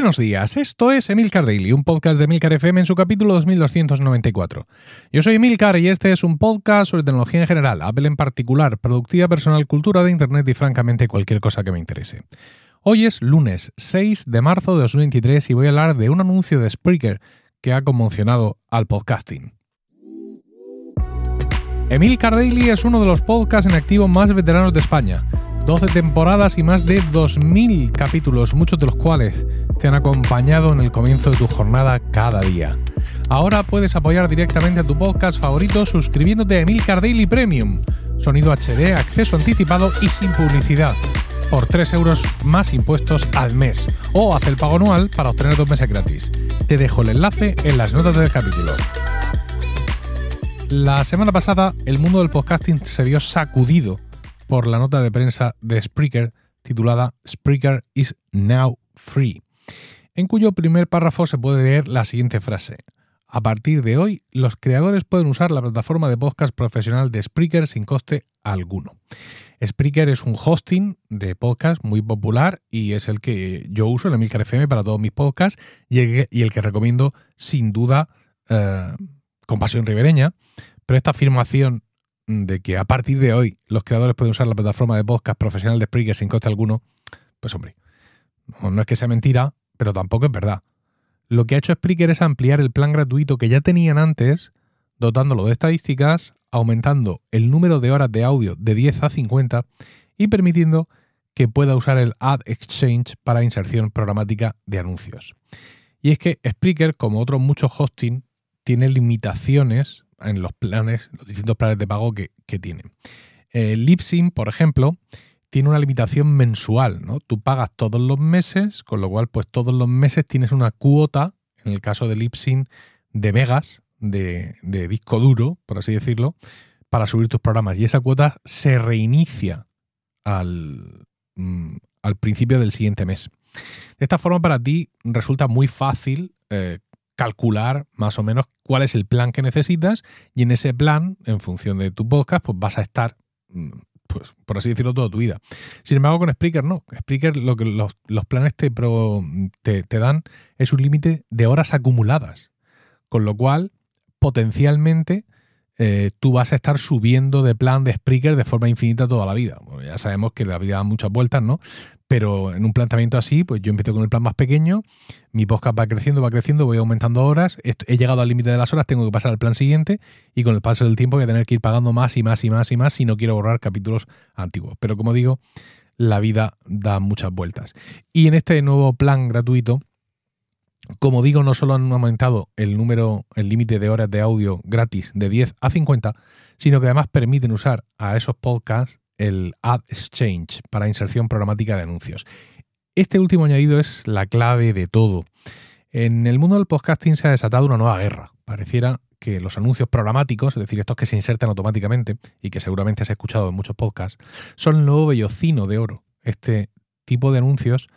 Buenos días, esto es Emilcar Daily, un podcast de Emilcar FM en su capítulo 2294. Yo soy Emilcar y este es un podcast sobre tecnología en general, Apple en particular, productividad personal, cultura de Internet y francamente cualquier cosa que me interese. Hoy es lunes 6 de marzo de 2023 y voy a hablar de un anuncio de Spreaker que ha conmocionado al podcasting. Emilcar Daily es uno de los podcasts en activo más veteranos de España 12 temporadas y más de 2.000 capítulos, muchos de los cuales te han acompañado en el comienzo de tu jornada cada día. Ahora puedes apoyar directamente a tu podcast favorito suscribiéndote a Emilcar Daily Premium, sonido HD, acceso anticipado y sin publicidad, por 3 euros más impuestos al mes, o haz el pago anual para obtener dos meses gratis. Te dejo el enlace en las notas del capítulo. La semana pasada el mundo del podcasting se vio sacudido por la nota de prensa de Spreaker titulada Spreaker is now free, en cuyo primer párrafo se puede leer la siguiente frase. A partir de hoy, los creadores pueden usar la plataforma de podcast profesional de Spreaker sin coste alguno. Spreaker es un hosting de podcast muy popular y es el que yo uso en Emilcar FM para todos mis podcasts y el que, recomiendo sin duda eh, con pasión ribereña. Pero esta afirmación de que a partir de hoy los creadores pueden usar la plataforma de podcast profesional de Spreaker sin coste alguno, pues hombre, no, es que sea mentira, pero tampoco es verdad. Lo que ha hecho Spreaker es ampliar el plan gratuito que ya tenían antes, dotándolo de estadísticas, aumentando el número de horas de audio de 10 a 50 y permitiendo que pueda usar el Ad Exchange para inserción programática de anuncios. Y es que Spreaker, como otros muchos hosting, tiene limitaciones en los planes, los distintos planes de pago que, que tienen. Eh, Lipsyn, por ejemplo, tiene una limitación mensual, ¿no? Tú pagas todos los meses, con lo cual, pues todos los meses tienes una cuota, en el caso de Lipsyn, de megas, de, disco duro, por así decirlo, para subir tus programas. Y esa cuota se reinicia al, mm, al principio del siguiente mes. De esta forma, para ti resulta muy fácil eh, calcular más o menos cuál es el plan que necesitas y en ese plan, en función de tu podcast, pues vas a estar, mm, pues, por así decirlo, toda tu vida. Sin embargo, con Spreaker no. Spreaker lo que los, planes te, te, dan es un límite de horas acumuladas. Con lo cual, potencialmente, eh, tú vas a estar subiendo de plan de Spreaker de forma infinita toda la vida. ya sabemos que la vida da muchas vueltas, ¿no? Pero en un planteamiento así, pues yo empiezo con el plan más pequeño, mi podcast va creciendo, va creciendo, voy aumentando horas, he llegado al límite de las horas, tengo que pasar al plan siguiente y con el paso del tiempo voy a tener que ir pagando más y más y más y más si no quiero borrar capítulos antiguos. Pero como digo, la vida da muchas vueltas. Y en este nuevo plan gratuito, como digo, no solo han aumentado el número, el límite de horas de audio gratis de 10 a 50, sino que además permiten usar a esos podcasts el Ad Exchange para inserción programática de anuncios. Este último añadido es la clave de todo. En el mundo del podcasting se ha desatado una nueva guerra. Pareciera que los anuncios programáticos, es decir, estos que se insertan automáticamente y que seguramente has escuchado en muchos podcasts, son el nuevo vellocino de oro. Este tipo de anuncios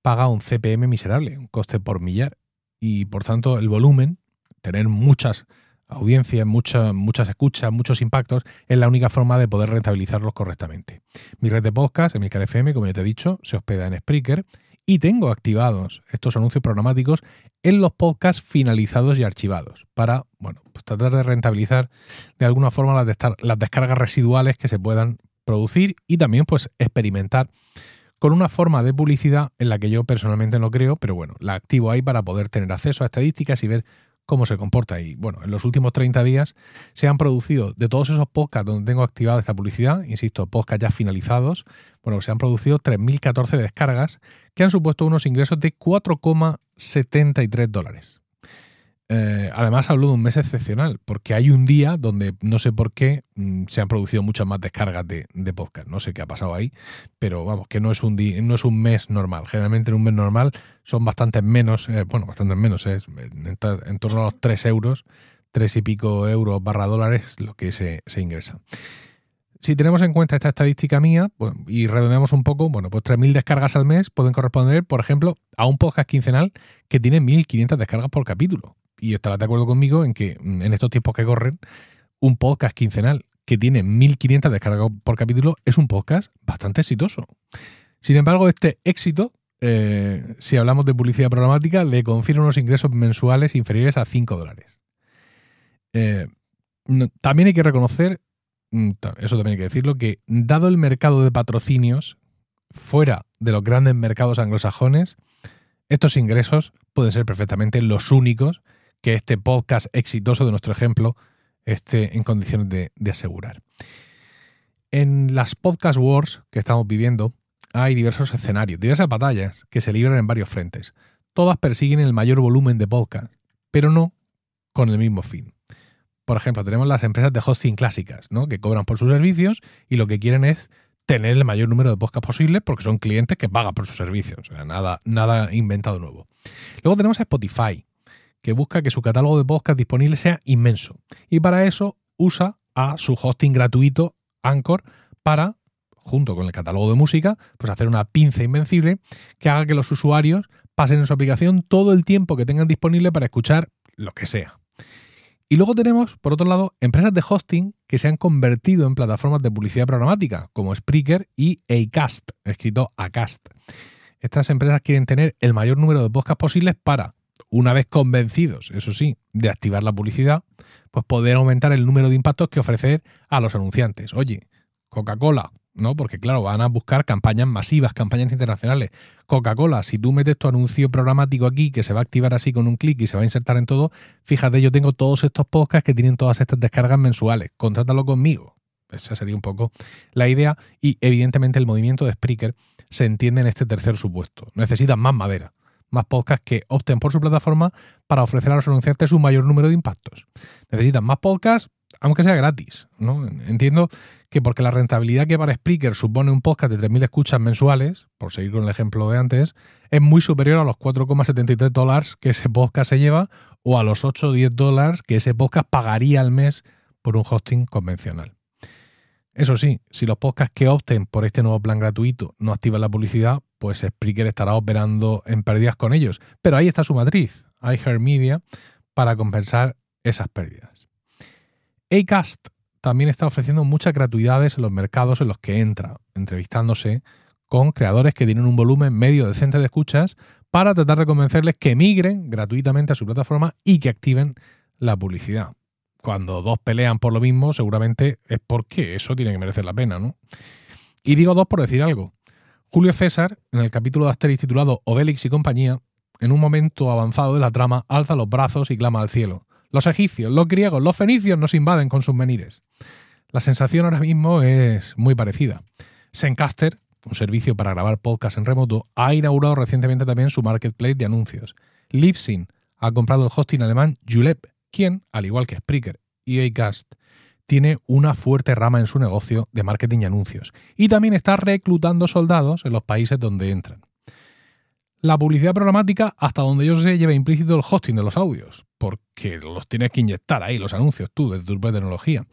paga un CPM miserable, un coste por millar, y por tanto el volumen, tener muchas audiencias, muchas, muchas escuchas, muchos impactos, es la única forma de poder rentabilizarlos correctamente. Mi red de podcast, mi FM, como ya te he dicho, se hospeda en Spreaker y tengo activados estos anuncios programáticos en los podcasts finalizados y archivados para, bueno, pues tratar de rentabilizar de alguna forma las, las descargas residuales que se puedan producir y también pues experimentar con una forma de publicidad en la que yo personalmente no creo, pero bueno, la activo ahí para poder tener acceso a estadísticas y ver cómo se comporta. Y bueno, en los últimos 30 días se han producido, de todos esos podcasts donde tengo activada esta publicidad, insisto, podcasts ya finalizados, bueno, se han producido 3.014 descargas que han supuesto unos ingresos de 4,73 dólares. Eh, además hablo de un mes excepcional, porque hay un día donde no sé por qué mm, se han producido muchas más descargas de, podcast. No sé qué ha pasado ahí, pero vamos, que no es un día, no es un mes normal. Generalmente en un mes normal son bastantes menos, eh, bueno, bastantes menos, es en, torno a los 3 euros, 3 y pico euros barra dólares lo que se, ingresa. Si tenemos en cuenta esta estadística mía y redondeamos un poco, bueno, pues 3.000 descargas al mes pueden corresponder, por ejemplo, a un podcast quincenal que tiene 1.500 descargas por capítulo y estarás de acuerdo conmigo en que mm, en estos tiempos que corren, un podcast quincenal que tiene 1500 descargas por capítulo es un podcast bastante exitoso. Sin embargo, este éxito eh, si hablamos de publicidad programática, le confiere unos ingresos mensuales inferiores a 5 dólares. Eh, también hay que reconocer, mm, eso también hay que decirlo, que dado el mercado de patrocinios fuera de los grandes mercados anglosajones, estos ingresos pueden ser perfectamente los únicos que este podcast exitoso de nuestro ejemplo esté en condiciones de, asegurar. En las podcast wars que estamos viviendo hay diversos escenarios, diversas batallas que se libran en varios frentes. Todas persiguen el mayor volumen de podcast, pero no con el mismo fin. Por ejemplo, tenemos las empresas de hosting clásicas, ¿no? que cobran por sus servicios y lo que quieren es tener el mayor número de podcasts posible porque son clientes que pagan por sus servicios. O sea, nada, nada inventado nuevo. Luego tenemos a Spotify, que busca que su catálogo de podcasts disponible sea inmenso. Y para eso usa a su hosting gratuito Anchor para, junto con el catálogo de música, pues hacer una pinza invencible que haga que los usuarios pasen en su aplicación todo el tiempo que tengan disponible para escuchar lo que sea. Y luego tenemos, por otro lado, empresas de hosting que se han convertido en plataformas de publicidad programática, como Spreaker y Acast, escrito Acast. Estas empresas quieren tener el mayor número de podcasts posibles para, una vez convencidos, eso sí, de activar la publicidad, pues poder aumentar el número de impactos que ofrecer a los anunciantes. Oye, Coca-Cola, ¿no? Porque claro, van a buscar campañas masivas, campañas internacionales. Coca-Cola, si tú metes tu anuncio programático aquí, que se va a activar así con un clic y se va a insertar en todo, fíjate, yo tengo todos estos podcasts que tienen todas estas descargas mensuales. Contrátalo conmigo. Esa sería un poco la idea. Y evidentemente el movimiento de Spreaker se entiende en este tercer supuesto. Necesitan más madera más podcasts que opten por su plataforma para ofrecer a los anunciantes un mayor número de impactos. Necesitan más podcasts, aunque sea gratis. ¿no? Entiendo que porque la rentabilidad que para Spreaker supone un podcast de 3.000 escuchas mensuales, por seguir con el ejemplo de antes, es muy superior a los 4,73 dólares que ese podcast se lleva o a los 8 o 10 dólares que ese podcast pagaría al mes por un hosting convencional. Eso sí, si los podcasts que opten por este nuevo plan gratuito no activan la publicidad, pues Spreaker estará operando en pérdidas con ellos. Pero ahí está su matriz, iHeartMedia, para compensar esas pérdidas. Acast también está ofreciendo muchas gratuidades en los mercados en los que entra, entrevistándose con creadores que tienen un volumen medio decente de escuchas para tratar de convencerles que migren gratuitamente a su plataforma y que activen la publicidad. Cuando dos pelean por lo mismo, seguramente es porque eso tiene que merecer la pena, ¿no? Y digo dos por decir algo. Julio César, en el capítulo de Asterix titulado Obélix y compañía, en un momento avanzado de la trama, alza los brazos y clama al cielo. Los egipcios, los griegos, los fenicios nos invaden con sus menires. La sensación ahora mismo es muy parecida. Zencaster, un servicio para grabar podcast en remoto, ha inaugurado recientemente también su marketplace de anuncios. Libsyn ha comprado el hosting alemán Julep, quien, al igual que Spreaker y Acast, tiene una fuerte rama en su negocio de marketing y anuncios. Y también está reclutando soldados en los países donde entran. La publicidad programática, hasta donde yo sé, lleva implícito el hosting de los audios, porque los tienes que inyectar ahí, los anuncios tú, desde tu propia tecnología.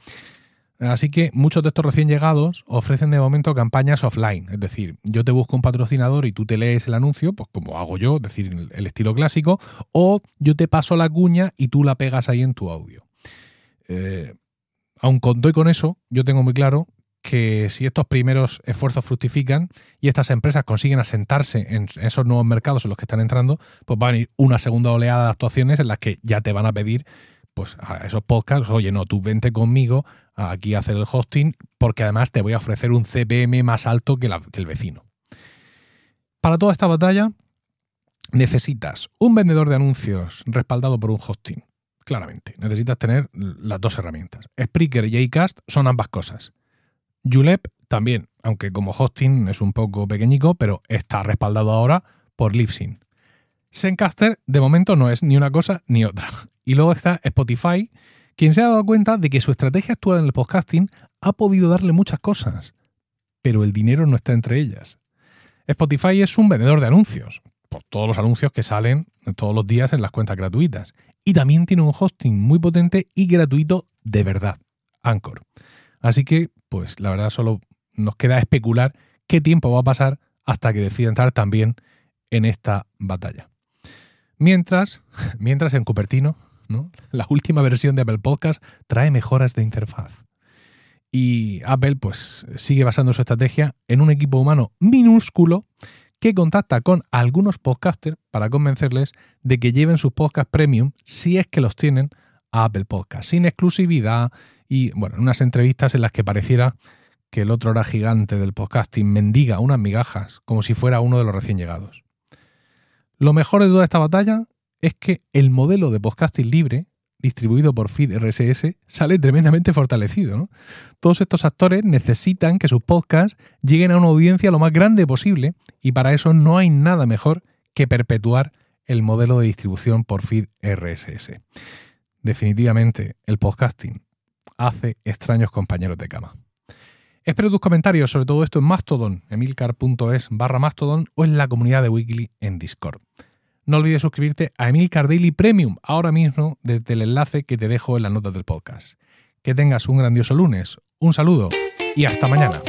Así que muchos de estos recién llegados ofrecen de momento campañas offline, es decir, yo te busco un patrocinador y tú te lees el anuncio, pues como hago yo, es decir, el estilo clásico, o yo te paso la cuña y tú la pegas ahí en tu audio. Eh, aun con todo y con eso, yo tengo muy claro que si estos primeros esfuerzos fructifican y estas empresas consiguen asentarse en esos nuevos mercados en los que están entrando, pues va a venir una segunda oleada de actuaciones en las que ya te van a pedir pues a esos podcasts, oye, no, tú vente conmigo aquí a hacer el hosting porque además te voy a ofrecer un CPM más alto que el vecino. Para toda esta batalla necesitas un vendedor de anuncios respaldado por un hosting claramente. Necesitas tener las dos herramientas. Spreaker y Acast son ambas cosas. Julep también, aunque como hosting es un poco pequeñico, pero está respaldado ahora por Libsyn. Zencaster de momento no es ni una cosa ni otra. Y luego está Spotify, quien se ha dado cuenta de que su estrategia actual en el podcasting ha podido darle muchas cosas, pero el dinero no está entre ellas. Spotify es un vendedor de anuncios, por todos los anuncios que salen todos los días en las cuentas gratuitas. Y también tiene un hosting muy potente y gratuito de verdad, Anchor. Así que, pues la verdad solo nos queda especular qué tiempo va a pasar hasta que decida entrar también en esta batalla. Mientras, mientras en Cupertino, ¿no? la última versión de Apple Podcast trae mejoras de interfaz. Y Apple pues sigue basando su estrategia en un equipo humano minúsculo que contacta con algunos podcasters para convencerles de que lleven sus podcasts premium, si es que los tienen, a Apple Podcast, sin exclusividad y, bueno, unas entrevistas en las que pareciera que el otro era gigante del podcasting mendiga unas migajas como si fuera uno de los recién llegados. Lo mejor de toda esta batalla es que el modelo de podcasting libre, distribuido por Feed RSS, sale tremendamente fortalecido. Todos estos actores necesitan que sus podcasts lleguen a una audiencia lo más grande posible y para eso no hay nada mejor que perpetuar el modelo de distribución por Feed RSS. Definitivamente, el podcasting hace extraños compañeros de cama. Espero tus comentarios sobre todo esto en Mastodon, emilcar.es barra Mastodon o en la comunidad de Weekly en Discord. No olvides suscribirte a Emilcar Daily Premium ahora mismo desde el enlace que te dejo en las notas del podcast. Que tengas un grandioso lunes, un saludo y hasta mañana.